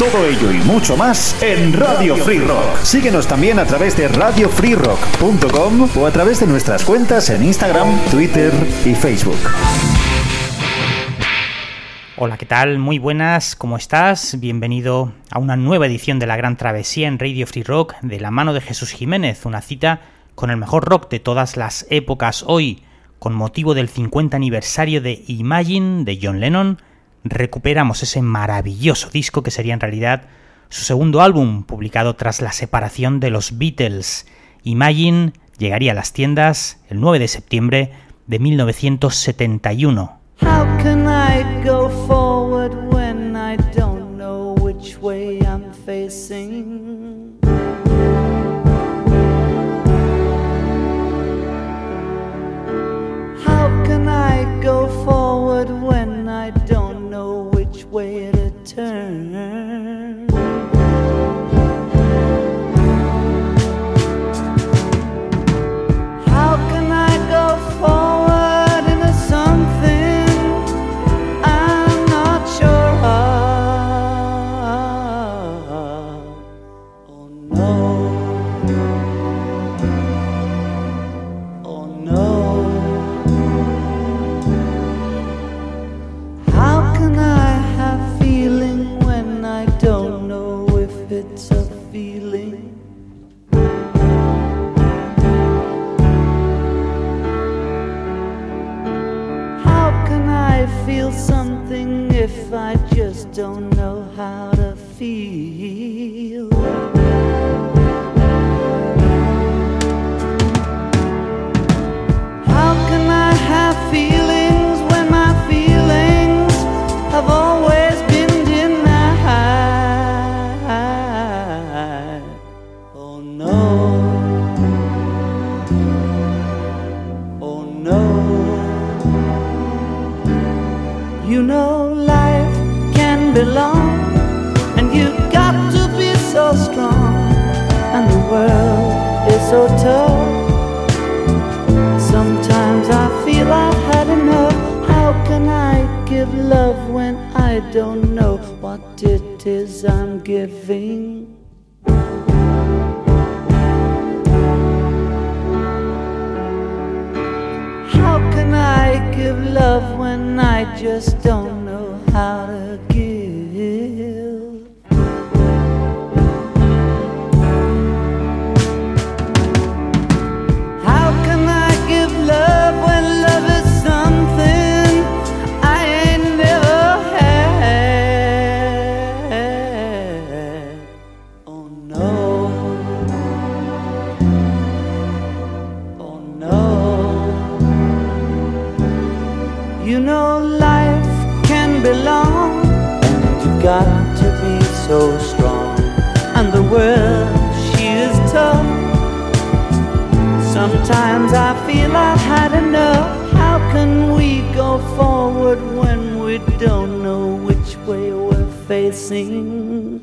Todo ello y mucho más en Radio Free Rock. Síguenos también a través de radiofreerock.com o a través de nuestras cuentas en Instagram, Twitter y Facebook. Hola, ¿qué tal? Muy buenas, ¿cómo estás? Bienvenido a una nueva edición de La Gran Travesía en Radio Free Rock de la mano de Jesús Jiménez, una cita con el mejor rock de todas las épocas hoy, con motivo del 50 aniversario de Imagine de John Lennon, recuperamos ese maravilloso disco que sería en realidad su segundo álbum, publicado tras la separación de los Beatles. Imagine llegaría a las tiendas el 9 de septiembre de 1971. way to turn. love when I don't know what it is I'm giving. How can I give love when I just don't know how to sing.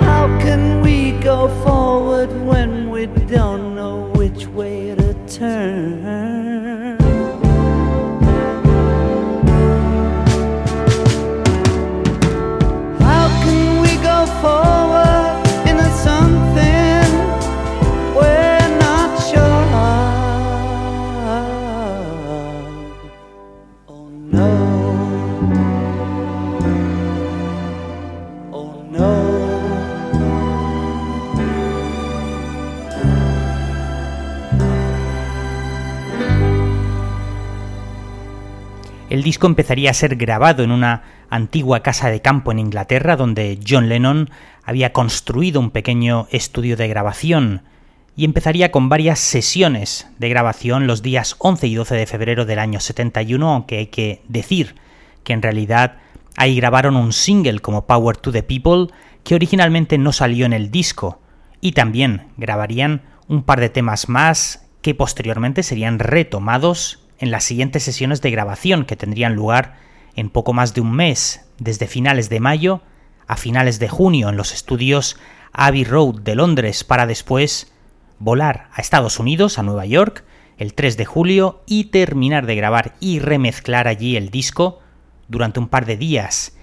How can we go forward when we don't know which way to turn? El disco empezaría a ser grabado en una antigua casa de campo en Inglaterra donde John Lennon había construido un pequeño estudio de grabación y empezaría con varias sesiones de grabación los días 11 y 12 de febrero del año 71, aunque hay que decir que en realidad ahí grabaron un single como Power to the People que originalmente no salió en el disco. y también grabarían un par de temas más que posteriormente serían retomados en las siguientes sesiones de grabación que tendrían lugar en poco más de un mes, desde finales de mayo a finales de junio en los estudios Abbey Road de Londres para después volar a Estados Unidos, a Nueva York, el 3 de julio y terminar de grabar y remezclar allí el disco durante un par de días.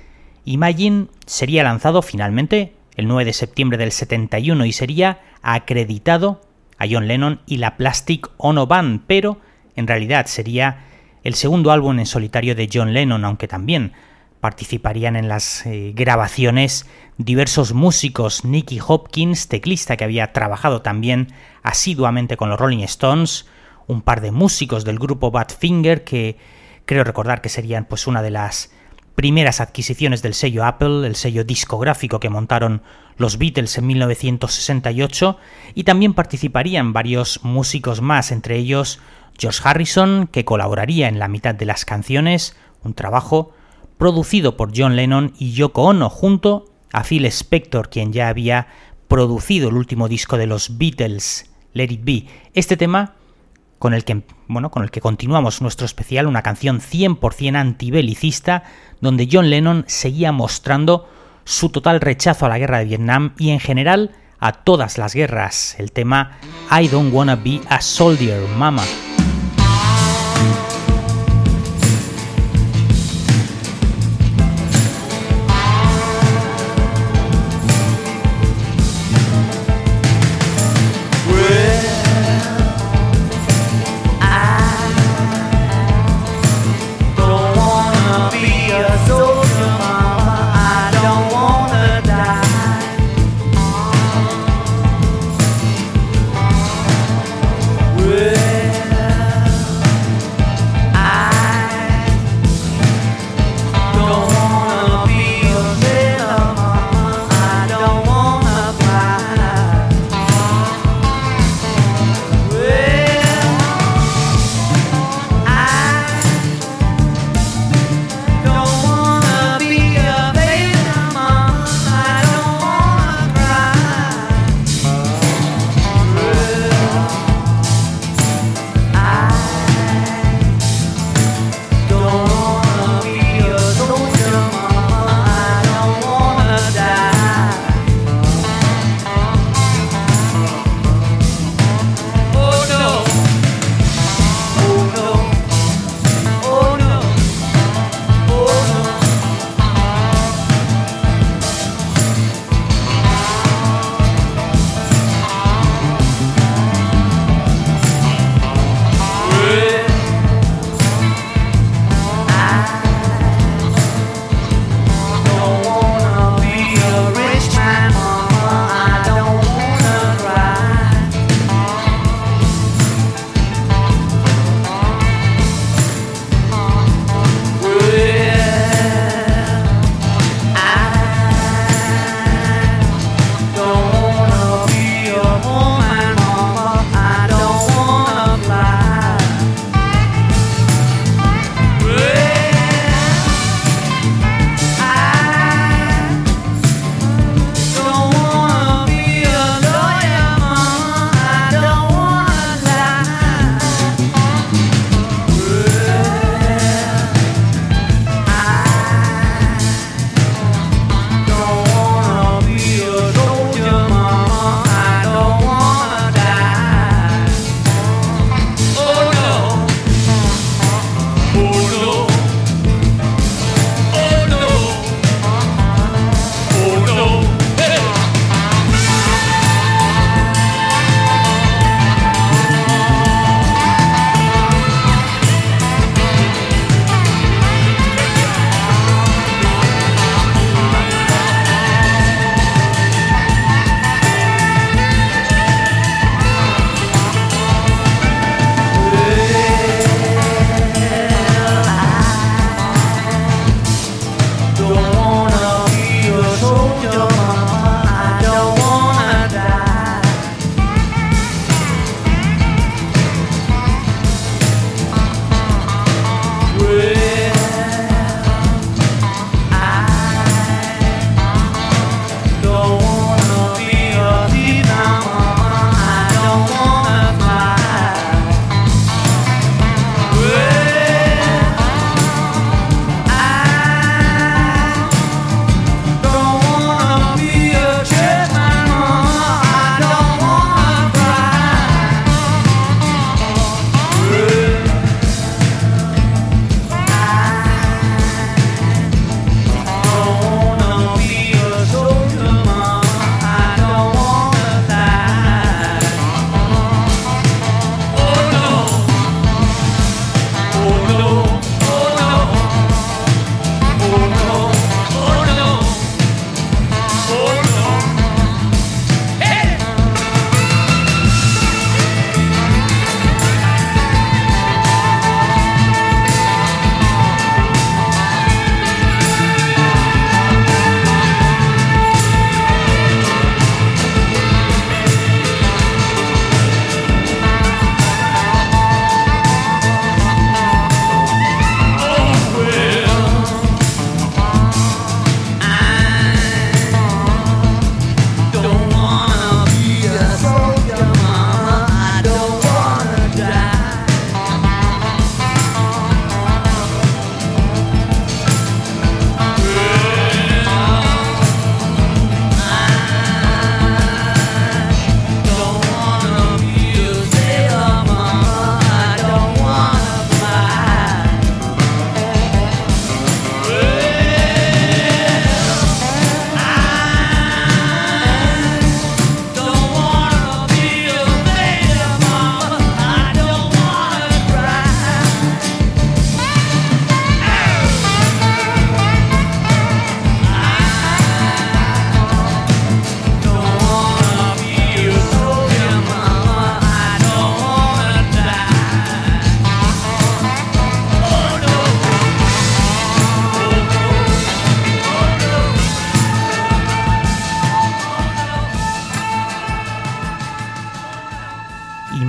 Imagine sería lanzado finalmente el 9 de septiembre del 71 y sería acreditado a John Lennon y la Plastic Ono Band, pero en realidad sería el segundo álbum en solitario de John Lennon, aunque también participarían en las eh, grabaciones diversos músicos, Nicky Hopkins, teclista que había trabajado también asiduamente con los Rolling Stones, un par de músicos del grupo Badfinger que creo recordar que serían pues una de las primeras adquisiciones del sello Apple, el sello discográfico que montaron los Beatles en 1968, y también participarían varios músicos más, entre ellos George Harrison, que colaboraría en la mitad de las canciones, un trabajo producido por John Lennon y Yoko Ono, junto a Phil Spector, quien ya había producido el último disco de los Beatles, Let It Be. Este tema con el que, bueno, con el que continuamos nuestro especial, una canción 100% antibelicista, donde John Lennon seguía mostrando su total rechazo a la guerra de Vietnam y en general a todas las guerras. El tema I Don't Wanna Be a Soldier, Mama.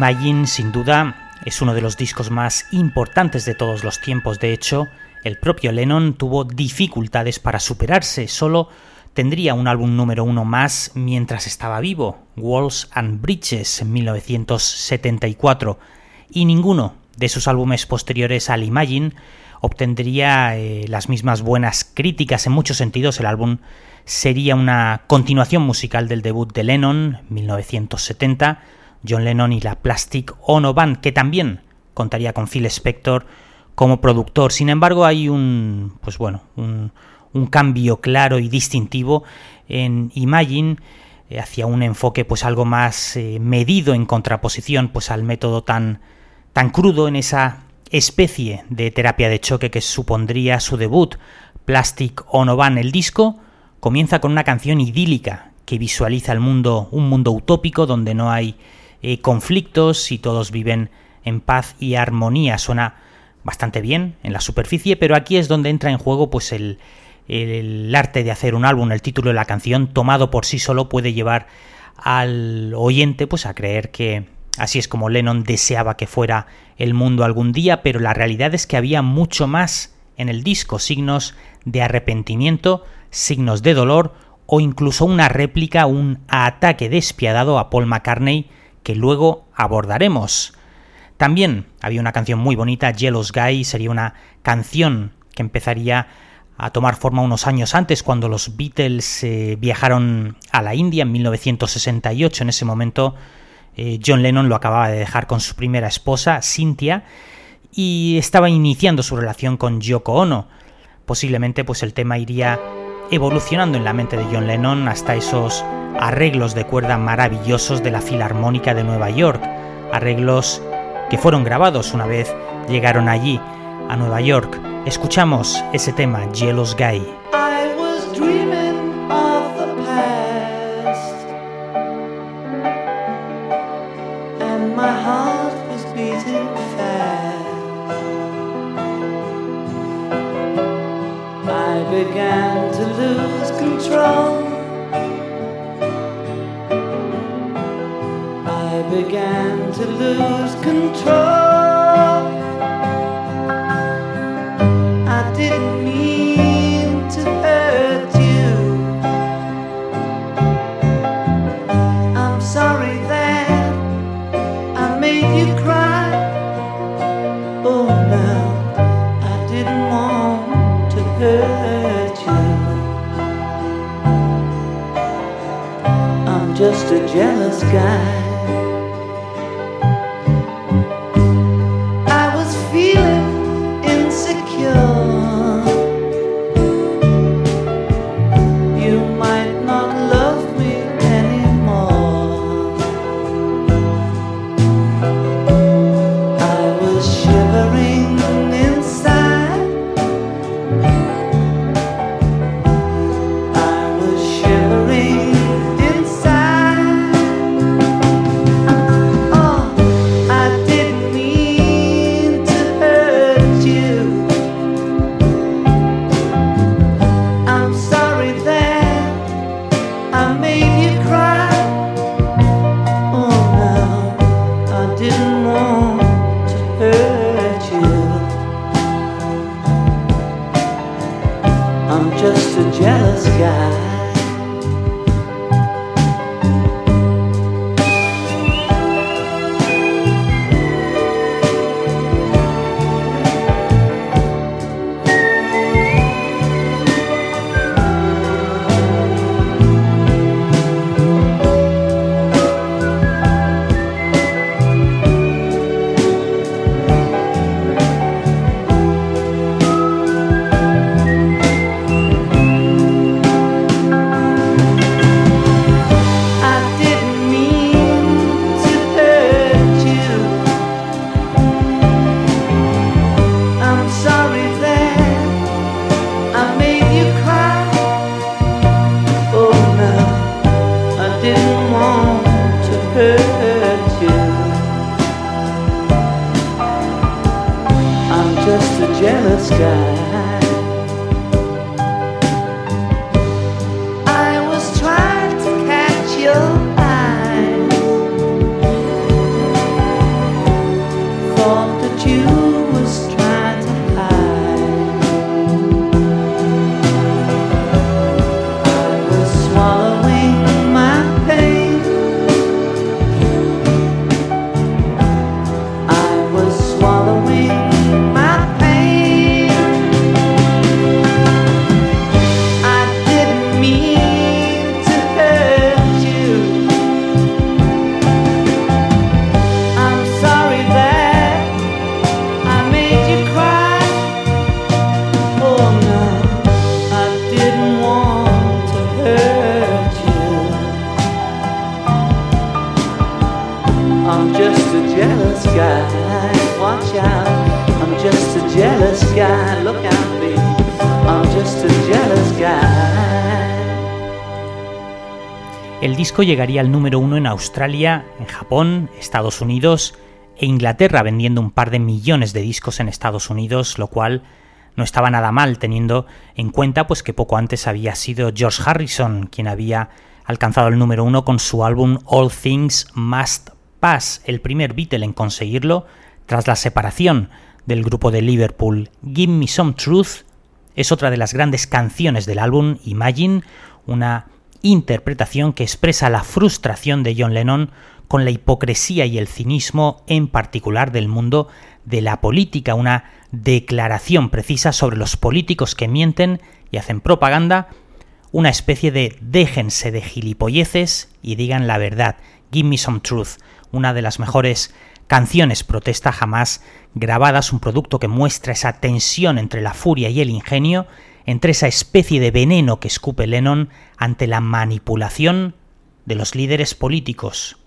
Imagine sin duda es uno de los discos más importantes de todos los tiempos. De hecho, el propio Lennon tuvo dificultades para superarse. Solo tendría un álbum número uno más mientras estaba vivo, Walls and Bridges en 1974, y ninguno de sus álbumes posteriores al Imagine obtendría eh, las mismas buenas críticas en muchos sentidos. El álbum sería una continuación musical del debut de Lennon, 1970, John Lennon y la Plastic Ono Band, que también contaría con Phil Spector como productor. Sin embargo, hay un, pues bueno, un, cambio claro y distintivo en Imagine eh, hacia un enfoque pues algo más eh, medido en contraposición pues al método tan tan crudo en esa especie de terapia de choque que supondría su debut Plastic Ono Band. El disco comienza con una canción idílica que visualiza el mundo, un mundo utópico donde no hay eh, conflictos y todos viven en paz y armonía. Suena bastante bien en la superficie, pero aquí es donde entra en juego pues el, el arte de hacer un álbum, el título de la canción tomado por sí solo puede llevar al oyente pues a creer que así es como Lennon deseaba que fuera el mundo algún día, pero la realidad es que había mucho más en el disco, signos de arrepentimiento, signos de dolor o incluso una réplica, un ataque despiadado a Paul McCartney que luego abordaremos. También había una canción muy bonita, Jealous Guy, sería una canción que empezaría a tomar forma unos años antes, cuando los Beatles eh, viajaron a la India en 1968. En ese momento eh, John Lennon lo acababa de dejar con su primera esposa, Cynthia, y estaba iniciando su relación con Yoko Ono. Posiblemente pues el tema iría evolucionando en la mente de John Lennon hasta esos arreglos de cuerda maravillosos de la Filarmónica de Nueva York, arreglos que fueron grabados una vez llegaron allí, a Nueva York. Escuchamos ese tema, Jealous Guy. Began to lose control. I began to lose control. Jealous llegaría al número uno en Australia, en Japón, Estados Unidos e Inglaterra, vendiendo un par de millones de discos en Estados Unidos, lo cual no estaba nada mal, teniendo en cuenta pues que poco antes había sido George Harrison quien había alcanzado el número uno con su álbum All Things Must Pass, el primer Beatle en conseguirlo tras la separación del grupo de Liverpool. Give Me Some Truth es otra de las grandes canciones del álbum Imagine, una interpretación que expresa la frustración de John Lennon con la hipocresía y el cinismo en particular del mundo de la política, una declaración precisa sobre los políticos que mienten y hacen propaganda, una especie de déjense de gilipolleces y digan la verdad, give me some truth, una de las mejores canciones protesta jamás grabadas, un producto que muestra esa tensión entre la furia y el ingenio, entre esa especie de veneno que escupe Lennon ante la manipulación de los líderes políticos.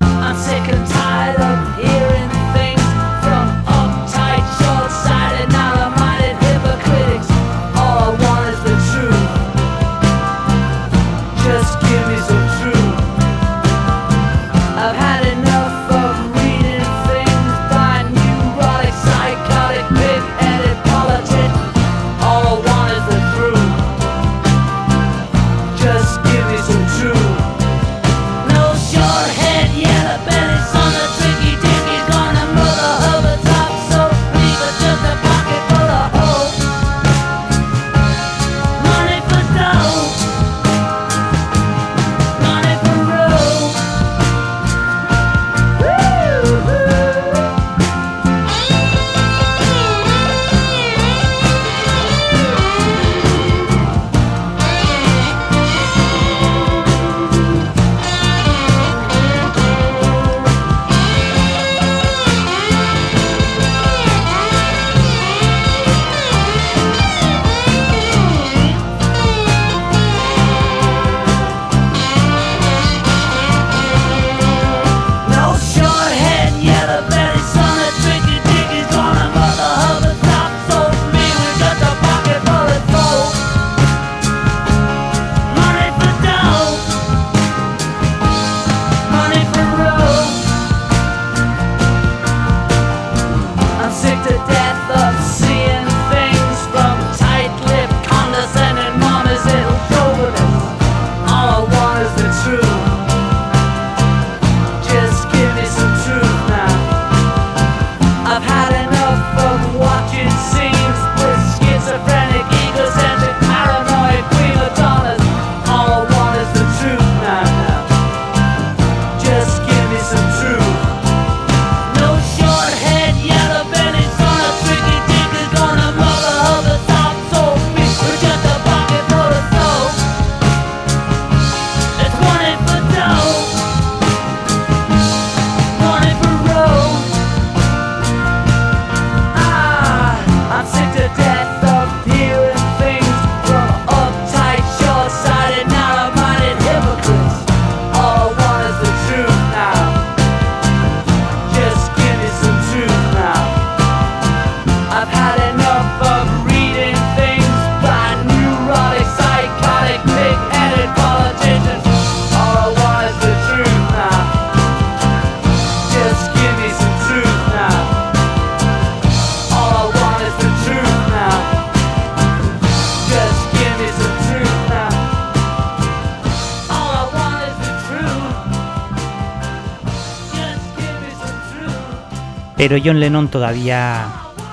Pero John Lennon todavía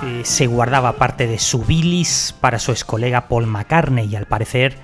eh, se guardaba parte de su bilis para su ex colega Paul McCartney y al parecer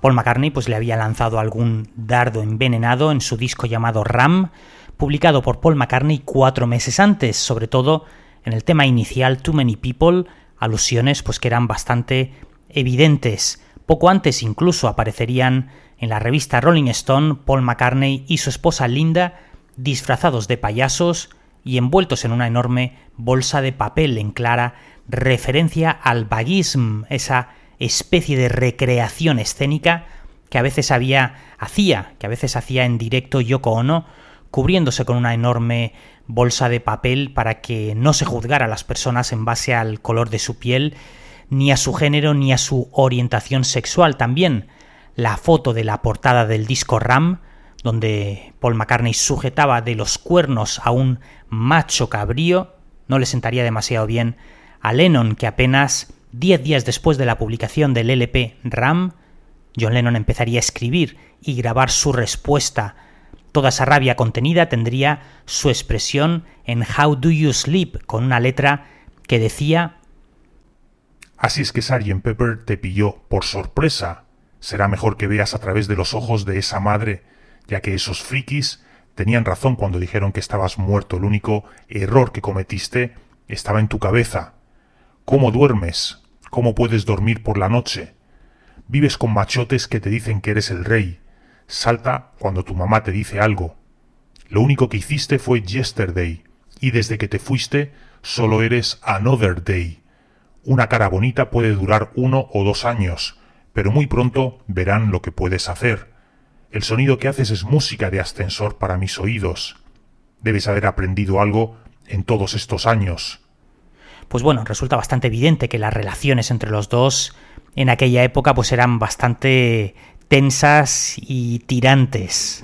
Paul McCartney pues, le había lanzado algún dardo envenenado en su disco llamado Ram, publicado por Paul McCartney cuatro meses antes, sobre todo en el tema inicial Too Many People, alusiones pues que eran bastante evidentes. Poco antes incluso aparecerían en la revista Rolling Stone Paul McCartney y su esposa Linda disfrazados de payasos y envueltos en una enorme bolsa de papel en clara referencia al vaguism, esa especie de recreación escénica que a veces había hacía, que a veces hacía en directo Yoko Ono cubriéndose con una enorme bolsa de papel para que no se juzgara a las personas en base al color de su piel, ni a su género, ni a su orientación sexual. También la foto de la portada del disco Ram, donde Paul McCartney sujetaba de los cuernos a un macho cabrío, no le sentaría demasiado bien a Lennon, que apenas diez días después de la publicación del LP Ram, John Lennon empezaría a escribir y grabar su respuesta. Toda esa rabia contenida tendría su expresión en How Do You Sleep, con una letra que decía Así es que Sgt. Pepper te pilló por sorpresa. Será mejor que veas a través de los ojos de esa madre, ya que esos frikis tenían razón cuando dijeron que estabas muerto. El único error que cometiste estaba en tu cabeza. ¿Cómo duermes? ¿Cómo puedes dormir por la noche? Vives con machotes que te dicen que eres el rey. Salta cuando tu mamá te dice algo. Lo único que hiciste fue yesterday, y desde que te fuiste solo eres another day. Una cara bonita puede durar uno o dos años, pero muy pronto verán lo que puedes hacer. El sonido que haces es música de ascensor para mis oídos. Debes haber aprendido algo en todos estos años. Pues bueno, resulta bastante evidente que las relaciones entre los dos en aquella época pues eran bastante tensas y tirantes.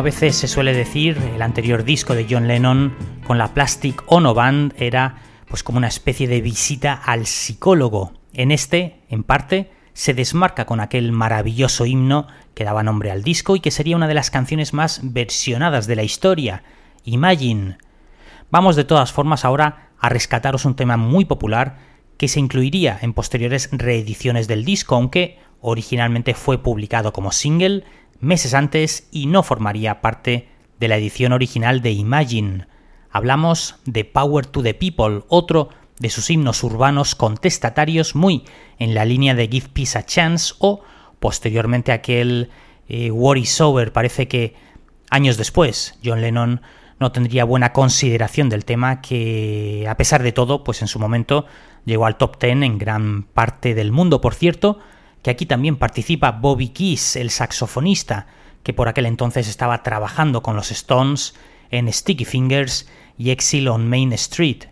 A veces se suele decir, el anterior disco de John Lennon con la Plastic Ono Band era pues como una especie de visita al psicólogo. En este, en parte, se desmarca con aquel maravilloso himno que daba nombre al disco y que sería una de las canciones más versionadas de la historia, Imagine. Vamos de todas formas ahora a rescataros un tema muy popular que se incluiría en posteriores reediciones del disco, aunque originalmente fue publicado como single meses antes y no formaría parte de la edición original de Imagine. Hablamos de Power to the People, otro de sus himnos urbanos contestatarios muy en la línea de Give Peace a Chance o posteriormente aquel eh, War is Over. Parece que años después John Lennon no tendría buena consideración del tema que a pesar de todo pues en su momento llegó al top 10 en gran parte del mundo. Por cierto, que aquí también participa Bobby Keys, el saxofonista, que por aquel entonces estaba trabajando con los Stones en Sticky Fingers y Exile on Main Street.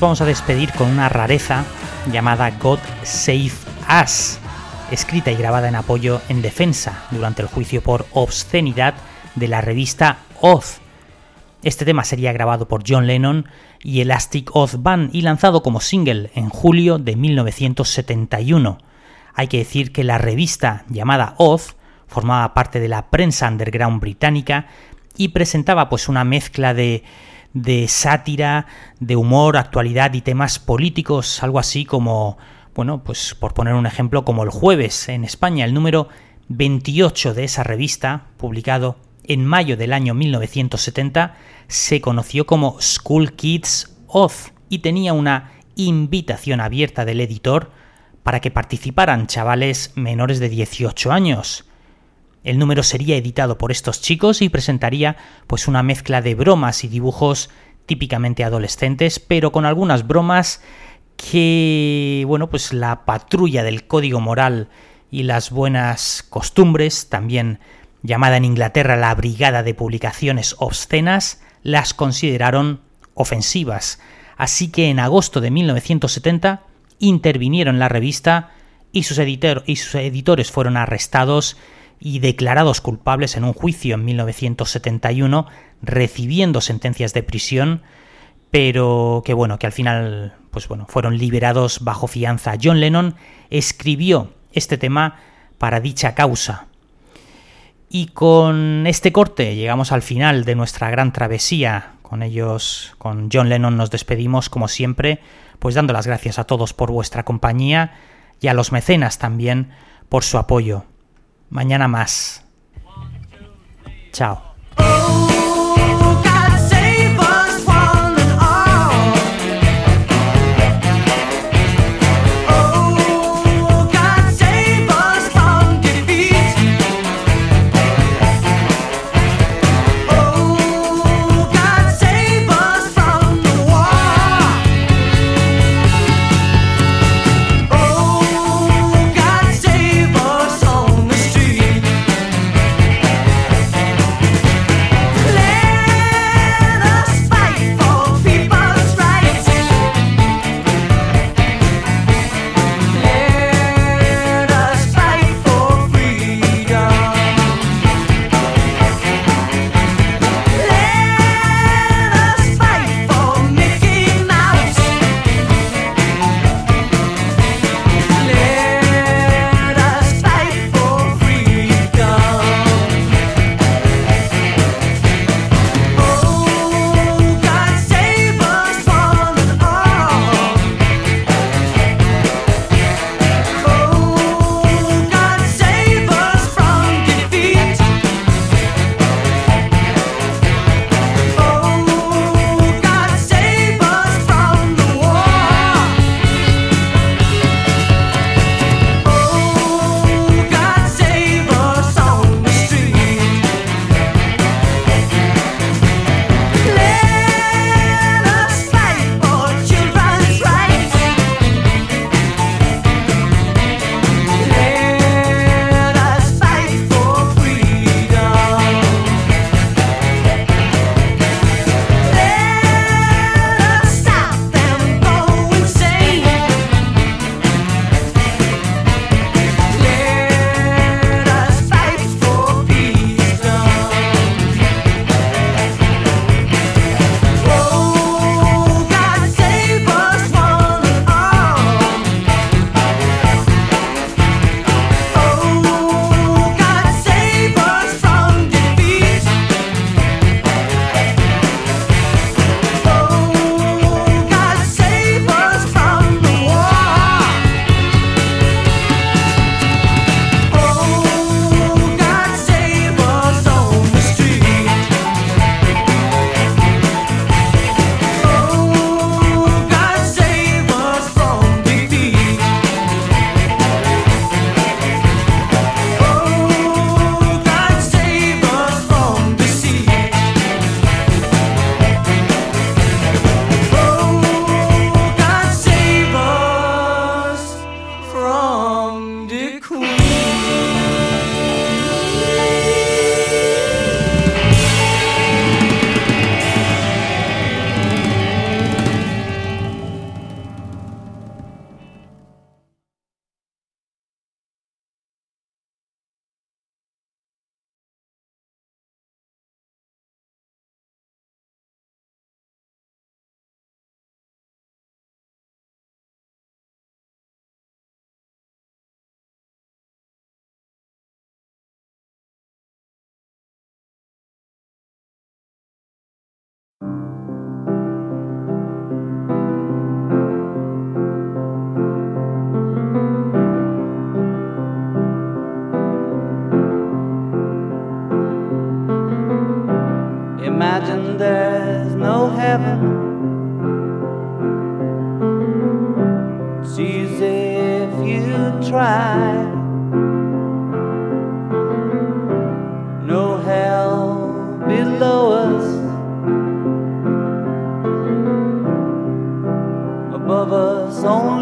Vamos a despedir con una rareza llamada God Save Us, escrita y grabada en apoyo en defensa durante el juicio por obscenidad de la revista Oz. Este tema sería grabado por John Lennon y Elastic Oz Band y lanzado como single en julio de 1971. Hay que decir que la revista llamada Oz formaba parte de la prensa underground británica y presentaba pues una mezcla de de sátira, de humor, actualidad y temas políticos, algo así como, bueno, pues por poner un ejemplo, como el jueves en España, el número 28 de esa revista, publicado en mayo del año 1970, se conoció como School Kids Oz y tenía una invitación abierta del editor para que participaran chavales menores de 18 años. El número sería editado por estos chicos y presentaría pues una mezcla de bromas y dibujos típicamente adolescentes, pero con algunas bromas que, bueno, pues la patrulla del código moral y las buenas costumbres, también llamada en Inglaterra la Brigada de Publicaciones Obscenas, las consideraron ofensivas. Así que en agosto de 1970 intervinieron la revista y sus, y sus editores fueron arrestados y declarados culpables en un juicio en 1971, recibiendo sentencias de prisión, pero que bueno, que al final pues bueno, fueron liberados bajo fianza. John Lennon escribió este tema para dicha causa. Y con este corte llegamos al final de nuestra gran travesía. Con ellos, con John Lennon nos despedimos como siempre, pues dando las gracias a todos por vuestra compañía y a los mecenas también por su apoyo. Mañana más. Chao.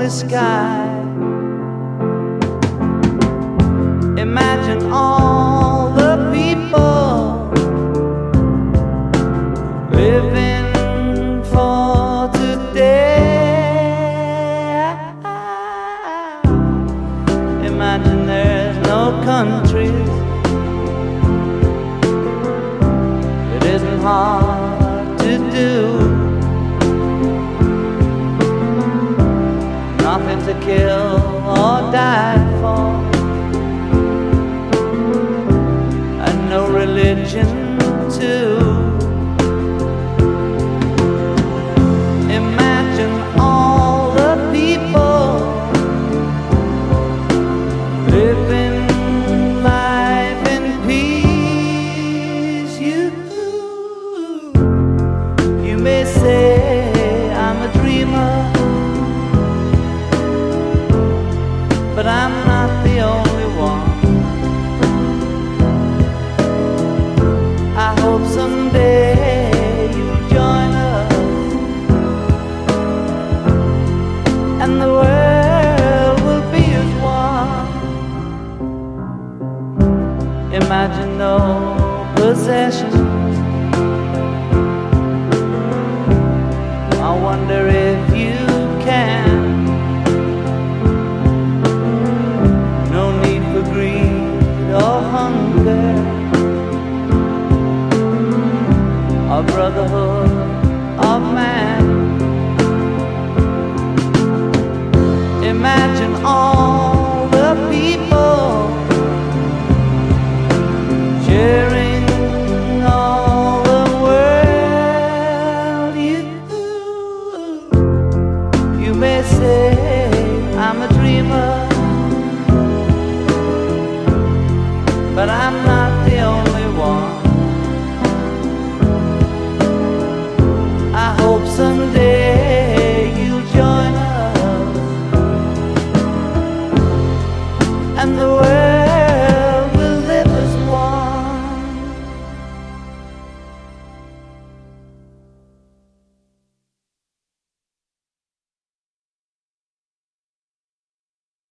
Only sky. Imagine all